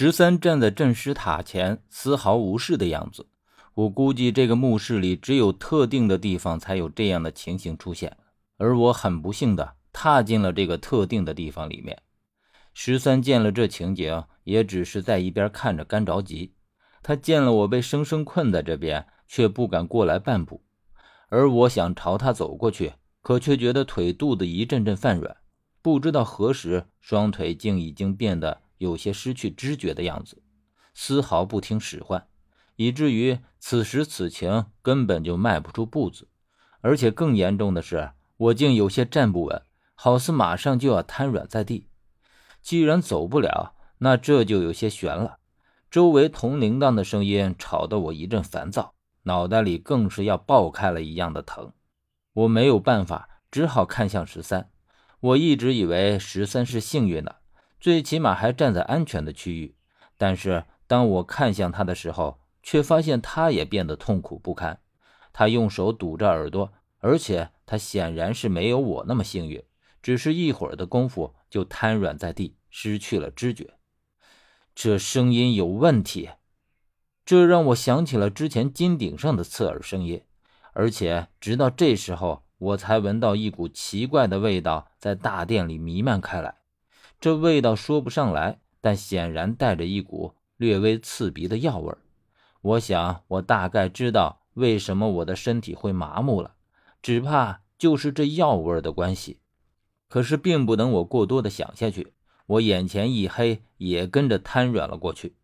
十三站在镇尸塔前，丝毫无视的样子。我估计这个墓室里只有特定的地方才有这样的情形出现，而我很不幸的踏进了这个特定的地方里面。十三见了这情景，也只是在一边看着干着急。他见了我被生生困在这边，却不敢过来半步。而我想朝他走过去，可却觉得腿肚子一阵阵泛软，不知道何时双腿竟已经变得。有些失去知觉的样子，丝毫不听使唤，以至于此时此情根本就迈不出步子。而且更严重的是，我竟有些站不稳，好似马上就要瘫软在地。既然走不了，那这就有些悬了。周围铜铃铛的声音吵得我一阵烦躁，脑袋里更是要爆开了一样的疼。我没有办法，只好看向十三。我一直以为十三是幸运的。最起码还站在安全的区域，但是当我看向他的时候，却发现他也变得痛苦不堪。他用手堵着耳朵，而且他显然是没有我那么幸运，只是一会儿的功夫就瘫软在地，失去了知觉。这声音有问题，这让我想起了之前金顶上的刺耳声音，而且直到这时候，我才闻到一股奇怪的味道在大殿里弥漫开来。这味道说不上来，但显然带着一股略微刺鼻的药味我想，我大概知道为什么我的身体会麻木了，只怕就是这药味的关系。可是，并不等我过多的想下去，我眼前一黑，也跟着瘫软了过去。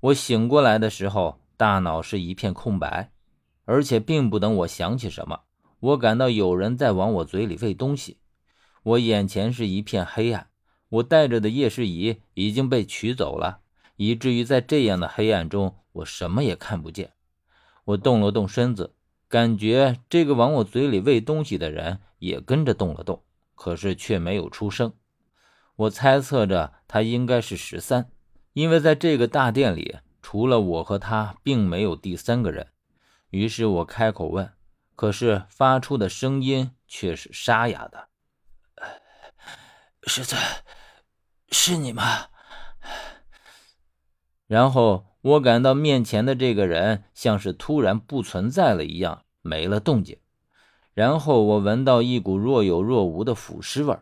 我醒过来的时候，大脑是一片空白，而且并不等我想起什么，我感到有人在往我嘴里喂东西。我眼前是一片黑暗。我带着的夜视仪已经被取走了，以至于在这样的黑暗中，我什么也看不见。我动了动身子，感觉这个往我嘴里喂东西的人也跟着动了动，可是却没有出声。我猜测着他应该是十三，因为在这个大殿里，除了我和他，并没有第三个人。于是我开口问，可是发出的声音却是沙哑的：“十三。”是你吗？然后我感到面前的这个人像是突然不存在了一样，没了动静。然后我闻到一股若有若无的腐尸味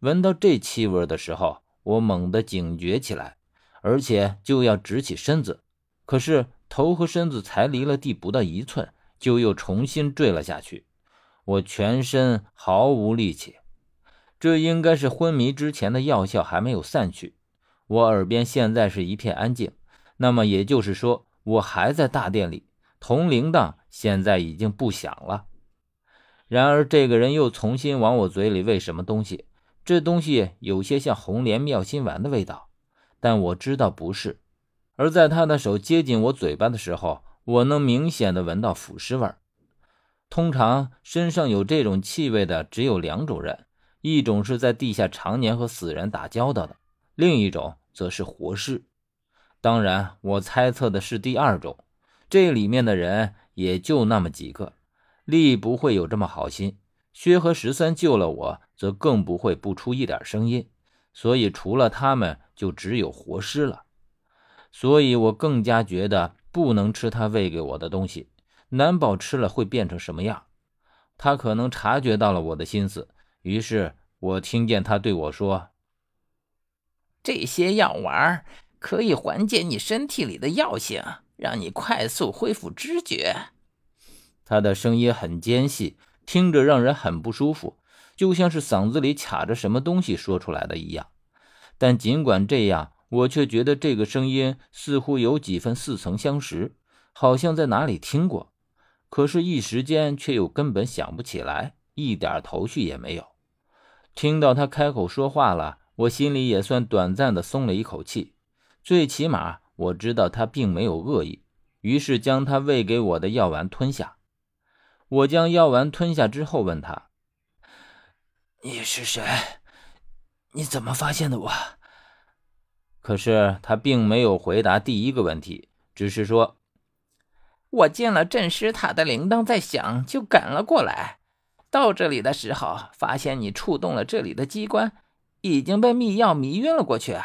闻到这气味的时候，我猛地警觉起来，而且就要直起身子。可是头和身子才离了地不到一寸，就又重新坠了下去。我全身毫无力气。这应该是昏迷之前的药效还没有散去。我耳边现在是一片安静，那么也就是说，我还在大殿里。铜铃铛现在已经不响了。然而，这个人又重新往我嘴里喂什么东西？这东西有些像红莲妙心丸的味道，但我知道不是。而在他的手接近我嘴巴的时候，我能明显的闻到腐尸味通常身上有这种气味的只有两种人。一种是在地下常年和死人打交道的，另一种则是活尸。当然，我猜测的是第二种。这里面的人也就那么几个，力不会有这么好心。薛和十三救了我，则更不会不出一点声音。所以，除了他们，就只有活尸了。所以我更加觉得不能吃他喂给我的东西，难保吃了会变成什么样。他可能察觉到了我的心思。于是我听见他对我说：“这些药丸可以缓解你身体里的药性，让你快速恢复知觉。”他的声音很尖细，听着让人很不舒服，就像是嗓子里卡着什么东西说出来的一样。但尽管这样，我却觉得这个声音似乎有几分似曾相识，好像在哪里听过，可是，一时间却又根本想不起来，一点头绪也没有。听到他开口说话了，我心里也算短暂的松了一口气。最起码我知道他并没有恶意，于是将他喂给我的药丸吞下。我将药丸吞下之后，问他：“你是谁？你怎么发现的我？”可是他并没有回答第一个问题，只是说：“我见了镇尸塔的铃铛在响，就赶了过来。”到这里的时候，发现你触动了这里的机关，已经被密钥迷晕了过去。